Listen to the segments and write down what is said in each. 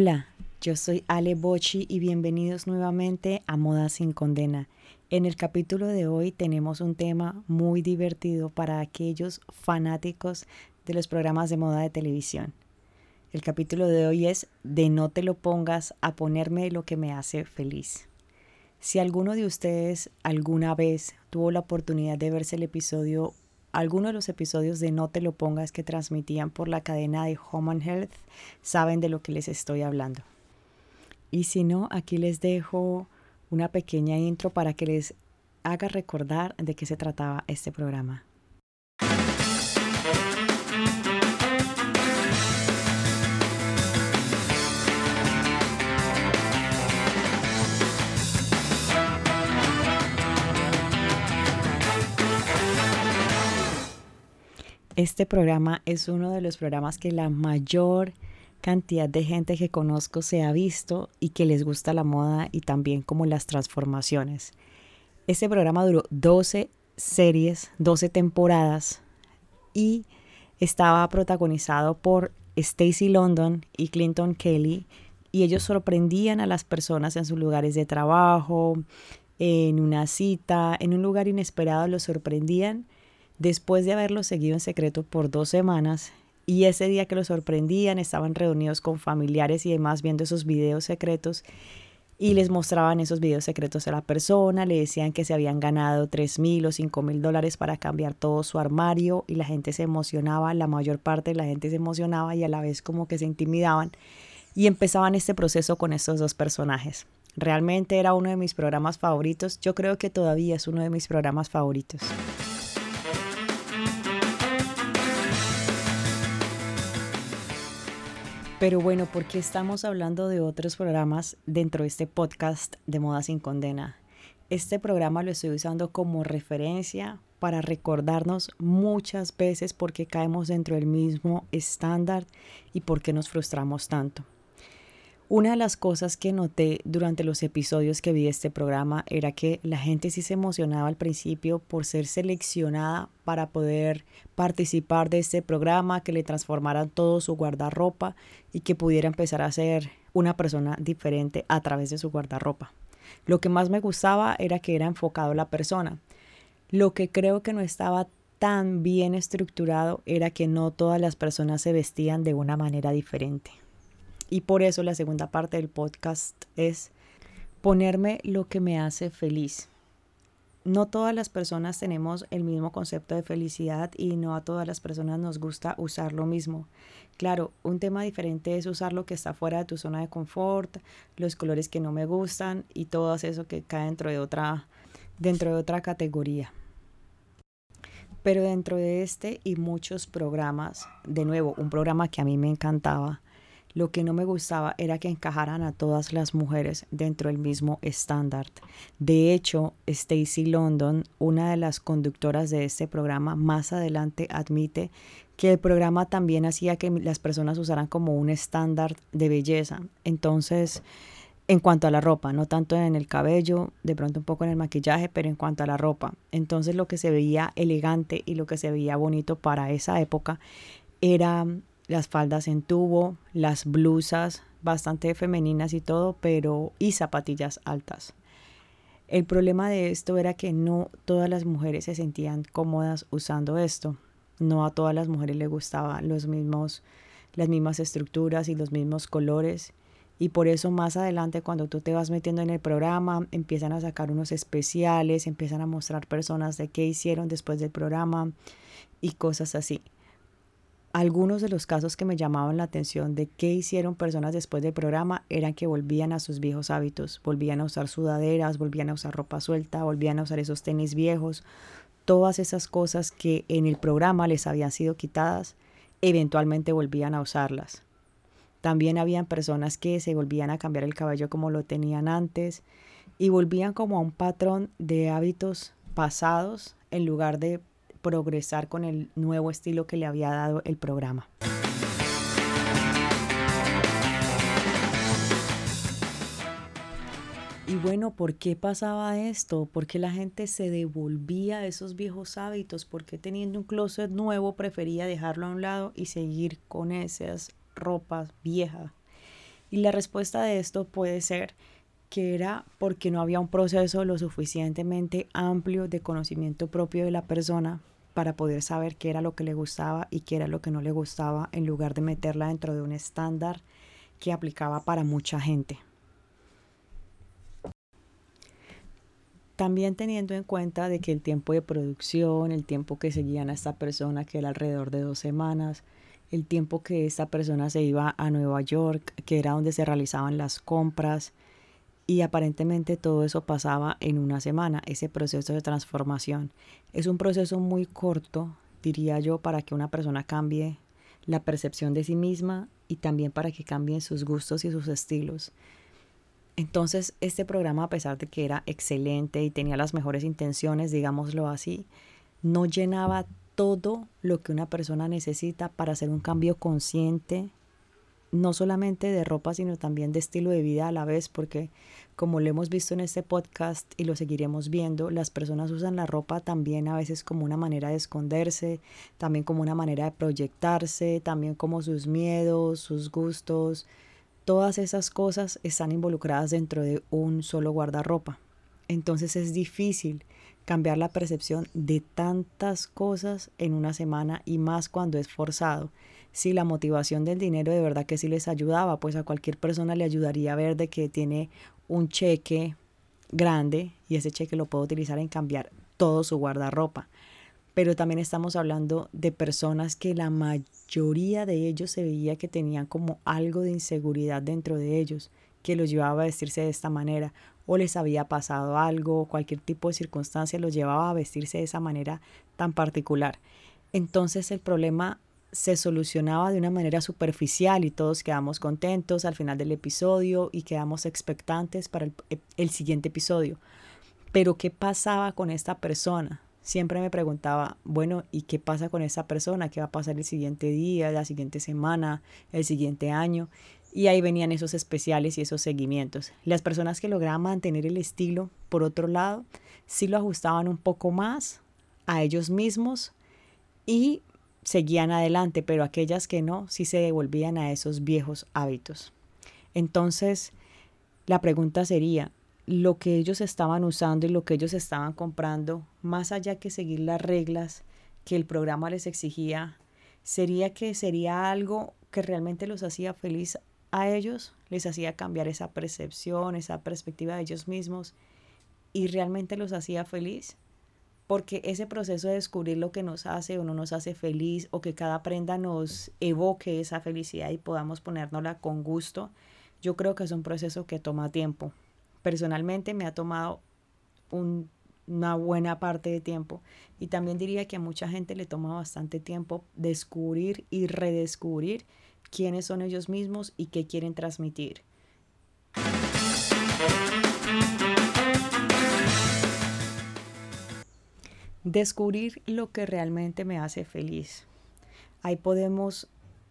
Hola, yo soy Ale Bochi y bienvenidos nuevamente a Moda sin Condena. En el capítulo de hoy tenemos un tema muy divertido para aquellos fanáticos de los programas de moda de televisión. El capítulo de hoy es De no te lo pongas a ponerme lo que me hace feliz. Si alguno de ustedes alguna vez tuvo la oportunidad de verse el episodio algunos de los episodios de No te lo pongas que transmitían por la cadena de Home and Health saben de lo que les estoy hablando. Y si no, aquí les dejo una pequeña intro para que les haga recordar de qué se trataba este programa. Este programa es uno de los programas que la mayor cantidad de gente que conozco se ha visto y que les gusta la moda y también como las transformaciones. Este programa duró 12 series, 12 temporadas y estaba protagonizado por Stacy London y Clinton Kelly y ellos sorprendían a las personas en sus lugares de trabajo, en una cita, en un lugar inesperado, los sorprendían después de haberlo seguido en secreto por dos semanas y ese día que lo sorprendían estaban reunidos con familiares y demás viendo esos videos secretos y les mostraban esos videos secretos a la persona, le decían que se habían ganado tres mil o cinco mil dólares para cambiar todo su armario y la gente se emocionaba, la mayor parte de la gente se emocionaba y a la vez como que se intimidaban y empezaban este proceso con estos dos personajes. Realmente era uno de mis programas favoritos, yo creo que todavía es uno de mis programas favoritos. Pero bueno, ¿por qué estamos hablando de otros programas dentro de este podcast de Moda sin Condena? Este programa lo estoy usando como referencia para recordarnos muchas veces por qué caemos dentro del mismo estándar y por qué nos frustramos tanto. Una de las cosas que noté durante los episodios que vi de este programa era que la gente sí se emocionaba al principio por ser seleccionada para poder participar de este programa, que le transformaran todo su guardarropa y que pudiera empezar a ser una persona diferente a través de su guardarropa. Lo que más me gustaba era que era enfocado a la persona. Lo que creo que no estaba tan bien estructurado era que no todas las personas se vestían de una manera diferente. Y por eso la segunda parte del podcast es ponerme lo que me hace feliz. No todas las personas tenemos el mismo concepto de felicidad y no a todas las personas nos gusta usar lo mismo. Claro, un tema diferente es usar lo que está fuera de tu zona de confort, los colores que no me gustan y todo eso que cae dentro de otra, dentro de otra categoría. Pero dentro de este y muchos programas, de nuevo, un programa que a mí me encantaba, lo que no me gustaba era que encajaran a todas las mujeres dentro del mismo estándar. De hecho, Stacy London, una de las conductoras de este programa, más adelante admite que el programa también hacía que las personas usaran como un estándar de belleza. Entonces, en cuanto a la ropa, no tanto en el cabello, de pronto un poco en el maquillaje, pero en cuanto a la ropa. Entonces lo que se veía elegante y lo que se veía bonito para esa época era las faldas en tubo, las blusas bastante femeninas y todo, pero y zapatillas altas. El problema de esto era que no todas las mujeres se sentían cómodas usando esto. No a todas las mujeres les gustaban los mismos las mismas estructuras y los mismos colores y por eso más adelante cuando tú te vas metiendo en el programa empiezan a sacar unos especiales, empiezan a mostrar personas de qué hicieron después del programa y cosas así algunos de los casos que me llamaban la atención de qué hicieron personas después del programa eran que volvían a sus viejos hábitos, volvían a usar sudaderas, volvían a usar ropa suelta, volvían a usar esos tenis viejos, todas esas cosas que en el programa les habían sido quitadas, eventualmente volvían a usarlas. También habían personas que se volvían a cambiar el cabello como lo tenían antes y volvían como a un patrón de hábitos pasados en lugar de progresar con el nuevo estilo que le había dado el programa. Y bueno, ¿por qué pasaba esto? ¿Por qué la gente se devolvía a esos viejos hábitos? ¿Por qué teniendo un closet nuevo prefería dejarlo a un lado y seguir con esas ropas viejas? Y la respuesta de esto puede ser que era porque no había un proceso lo suficientemente amplio de conocimiento propio de la persona para poder saber qué era lo que le gustaba y qué era lo que no le gustaba en lugar de meterla dentro de un estándar que aplicaba para mucha gente. También teniendo en cuenta de que el tiempo de producción, el tiempo que seguían a esta persona, que era alrededor de dos semanas, el tiempo que esta persona se iba a Nueva York, que era donde se realizaban las compras, y aparentemente todo eso pasaba en una semana, ese proceso de transformación. Es un proceso muy corto, diría yo, para que una persona cambie la percepción de sí misma y también para que cambien sus gustos y sus estilos. Entonces, este programa, a pesar de que era excelente y tenía las mejores intenciones, digámoslo así, no llenaba todo lo que una persona necesita para hacer un cambio consciente, no solamente de ropa, sino también de estilo de vida a la vez, porque como lo hemos visto en este podcast y lo seguiremos viendo, las personas usan la ropa también a veces como una manera de esconderse, también como una manera de proyectarse, también como sus miedos, sus gustos, Todas esas cosas están involucradas dentro de un solo guardarropa. Entonces es difícil cambiar la percepción de tantas cosas en una semana y más cuando es forzado. Si la motivación del dinero de verdad que sí les ayudaba, pues a cualquier persona le ayudaría a ver de que tiene un cheque grande y ese cheque lo puede utilizar en cambiar todo su guardarropa pero también estamos hablando de personas que la mayoría de ellos se veía que tenían como algo de inseguridad dentro de ellos, que los llevaba a vestirse de esta manera, o les había pasado algo, o cualquier tipo de circunstancia los llevaba a vestirse de esa manera tan particular. Entonces el problema se solucionaba de una manera superficial y todos quedamos contentos al final del episodio y quedamos expectantes para el, siguiente episodio. Pero ¿qué pasaba con esta persona? siempre me preguntaba, bueno, ¿y qué pasa con esa persona? ¿Qué va a pasar el siguiente día, la siguiente semana, el siguiente año? Y ahí venían esos especiales y esos seguimientos. Las personas que lograban mantener el estilo, por otro lado, sí lo ajustaban un poco más a ellos mismos y seguían adelante, pero aquellas que no, sí se devolvían a esos viejos hábitos. Entonces, la pregunta sería, lo que ellos estaban usando y lo que ellos estaban comprando, más allá que seguir las reglas que el programa les exigía, sería que sería algo que realmente los hacía feliz a ellos, les hacía cambiar esa percepción, esa perspectiva de ellos mismos y realmente los hacía feliz. Porque ese proceso de descubrir lo que nos hace o no nos hace feliz o que cada prenda nos evoque esa felicidad y podamos ponérnosla con gusto, yo creo que es un proceso que toma tiempo personalmente me ha tomado una buena parte de tiempo y también diría que a mucha gente le toma bastante tiempo descubrir y redescubrir quiénes son ellos mismos y qué quieren transmitir. Descubrir lo que realmente me hace feliz. Ahí podemos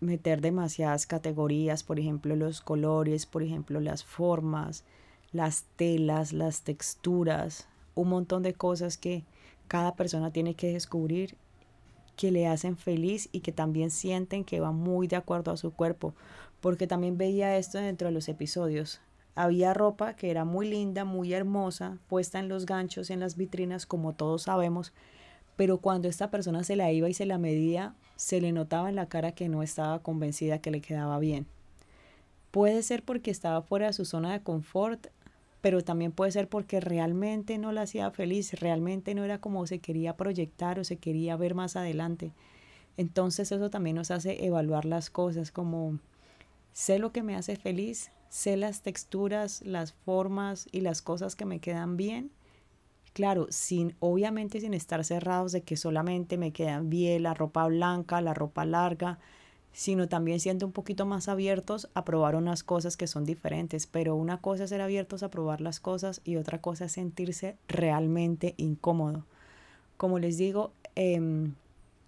meter demasiadas categorías, por ejemplo los colores, por ejemplo las formas, las telas, las texturas, un montón de cosas que cada persona tiene que descubrir que le hacen feliz y que también sienten que va muy de acuerdo a su cuerpo. Porque también veía esto dentro de los episodios. Había ropa que era muy linda, muy hermosa, puesta en los ganchos, en las vitrinas, como todos sabemos, pero cuando esta persona se la iba y se la medía, se le notaba en la cara que no estaba convencida que le quedaba bien. Puede ser porque estaba fuera de su zona de confort pero también puede ser porque realmente no la hacía feliz, realmente no era como se quería proyectar o se quería ver más adelante. Entonces eso también nos hace evaluar las cosas como sé lo que me hace feliz, sé las texturas, las formas y las cosas que me quedan bien. Claro, sin obviamente sin estar cerrados de que solamente me quedan bien la ropa blanca, la ropa larga, sino también siendo un poquito más abiertos a probar unas cosas que son diferentes. Pero una cosa es ser abiertos a probar las cosas y otra cosa es sentirse realmente incómodo. Como les digo, eh,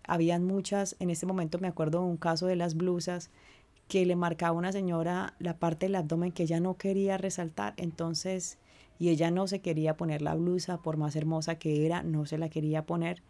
habían muchas, en este momento me acuerdo de un caso de las blusas que le marcaba una señora la parte del abdomen que ella no quería resaltar, entonces, y ella no se quería poner la blusa, por más hermosa que era, no se la quería poner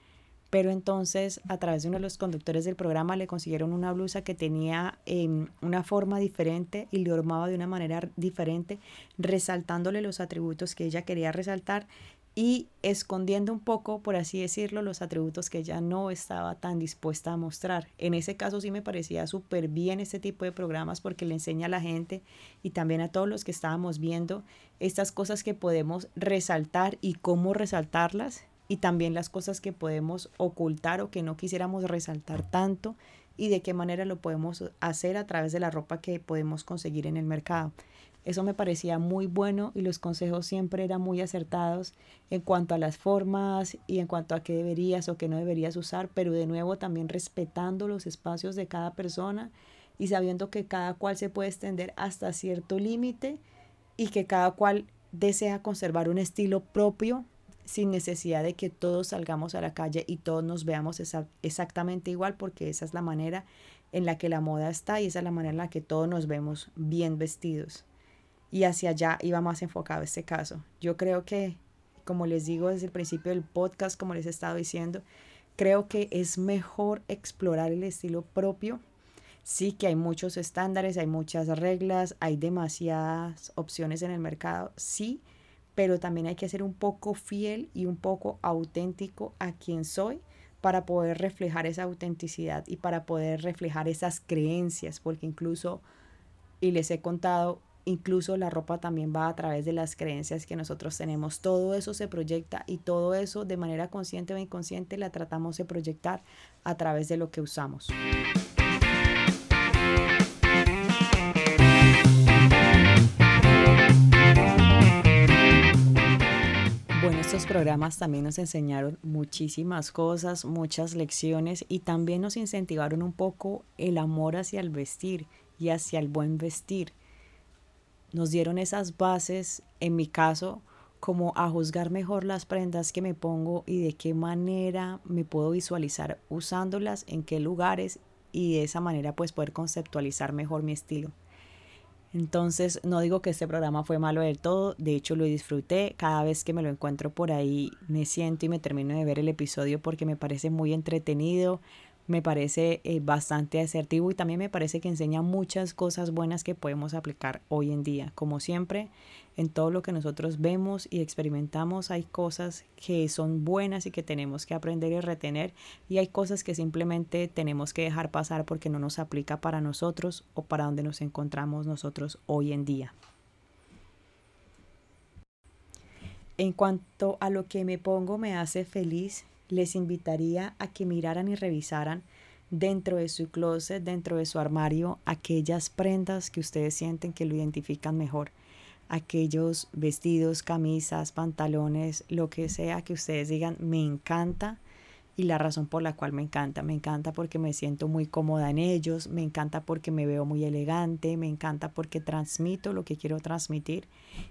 pero entonces a través de uno de los conductores del programa le consiguieron una blusa que tenía em, una forma diferente y le armaba de una manera diferente, resaltándole los atributos que ella quería resaltar y escondiendo un poco, por así decirlo, los atributos que ella no estaba tan dispuesta a mostrar. En ese caso sí me parecía súper bien este tipo de programas porque le enseña a la gente y también a todos los que estábamos viendo estas cosas que podemos resaltar y cómo resaltarlas y también las cosas que podemos ocultar o que no quisiéramos resaltar tanto y de qué manera lo podemos hacer a través de la ropa que podemos conseguir en el mercado. Eso me parecía muy bueno y los consejos siempre eran muy acertados en cuanto a las formas y en cuanto a qué deberías o qué no deberías usar, pero de nuevo también respetando los espacios de cada persona y sabiendo que cada cual se puede extender hasta cierto límite y que cada cual desea conservar un estilo propio sin necesidad de que todos salgamos a la calle y todos nos veamos exactamente igual, porque esa es la manera en la que la moda está y esa es la manera en la que todos nos vemos bien vestidos. Y hacia allá iba más enfocado este caso. Yo creo que, como les digo desde el principio del podcast, como les he estado diciendo, creo que es mejor explorar el estilo propio. Sí que hay muchos estándares, hay muchas reglas, hay demasiadas opciones en el mercado, sí, pero también hay que ser un poco fiel y un poco auténtico a quien soy para poder reflejar esa autenticidad y para poder reflejar esas creencias, porque incluso, y les he contado, incluso la ropa también va a través de las creencias que nosotros tenemos. Todo eso se proyecta y todo eso de manera consciente o inconsciente la tratamos de proyectar a través de lo que usamos. estos programas también nos enseñaron muchísimas cosas, muchas lecciones y también nos incentivaron un poco el amor hacia el vestir y hacia el buen vestir. Nos dieron esas bases, en mi caso, como a juzgar mejor las prendas que me pongo y de qué manera me puedo visualizar usándolas, en qué lugares y de esa manera pues poder conceptualizar mejor mi estilo. Entonces, no digo que este programa fue malo del todo, de hecho lo disfruté. Cada vez que me lo encuentro por ahí, me siento y me termino de ver el episodio porque me parece muy entretenido, me parece eh, bastante asertivo y también me parece que enseña muchas cosas buenas que podemos aplicar hoy en día. Como siempre, en todo lo que nosotros vemos y experimentamos hay cosas que son buenas y que tenemos que aprender y retener y hay cosas que simplemente tenemos que dejar pasar porque no nos aplica para nosotros o para donde nos encontramos nosotros hoy en día. En cuanto a lo que me pongo me hace feliz, les invitaría a que miraran y revisaran dentro de su closet, dentro de su armario, aquellas prendas que ustedes sienten que lo identifican mejor. Aquellos vestidos, camisas, pantalones, lo que sea que ustedes digan, me encanta y la razón por la cual me encanta. Me encanta porque me siento muy cómoda en ellos, me encanta porque me veo muy elegante, me encanta porque transmito lo que quiero transmitir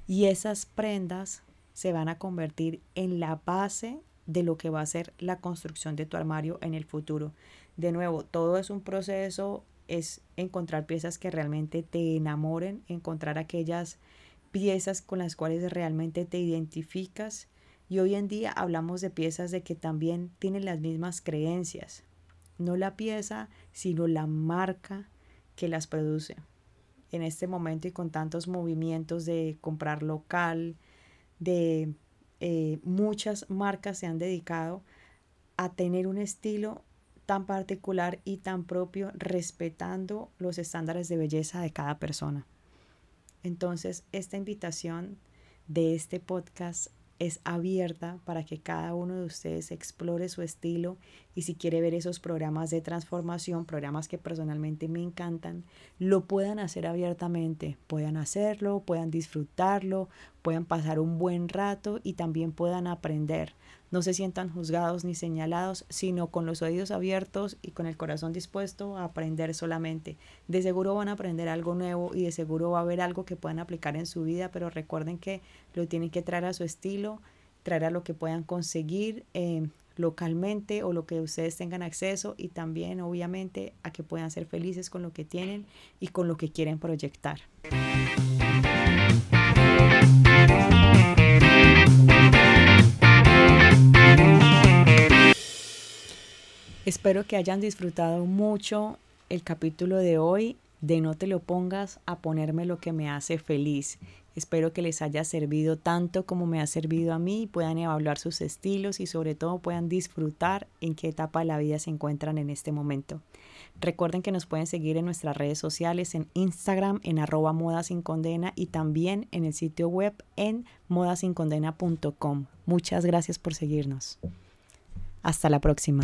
y esas prendas se van a convertir en la base de lo que va a ser la construcción de tu armario en el futuro. De nuevo, todo es un proceso, es encontrar piezas que realmente te enamoren, encontrar aquellas piezas con las cuales realmente te identificas. Y hoy en día hablamos de piezas de que también tienen las mismas creencias. No la pieza, sino la marca que las produce. En este momento y con tantos movimientos de comprar local, de eh, muchas marcas se han dedicado a tener un estilo tan particular y tan propio, respetando los estándares de belleza de cada persona. Entonces, esta invitación de este podcast es abierta para que cada uno de ustedes explore su estilo y si quiere ver esos programas de transformación, programas que personalmente me encantan, lo puedan hacer abiertamente, puedan hacerlo, puedan disfrutarlo, puedan pasar un buen rato y también puedan aprender. No se sientan juzgados ni señalados, sino con los oídos abiertos y con el corazón dispuesto a aprender solamente. De seguro van a aprender algo nuevo y de seguro va a haber algo que puedan aplicar en su vida, pero recuerden que lo tienen que traer a su estilo, traer a lo que puedan conseguir eh, localmente o lo que ustedes tengan acceso y también obviamente a que puedan ser felices con lo que tienen y con lo que quieren proyectar. Espero que hayan disfrutado mucho el capítulo de hoy de No te lo pongas a ponerme lo que me hace feliz. Espero que les haya servido tanto como me ha servido a mí, puedan evaluar sus estilos y sobre todo puedan disfrutar en qué etapa de la vida se encuentran en este momento. Recuerden que nos pueden seguir en nuestras redes sociales, en Instagram, en arroba moda sin condena y también en el sitio web en modasincondena.com. Muchas gracias por seguirnos. Hasta la próxima.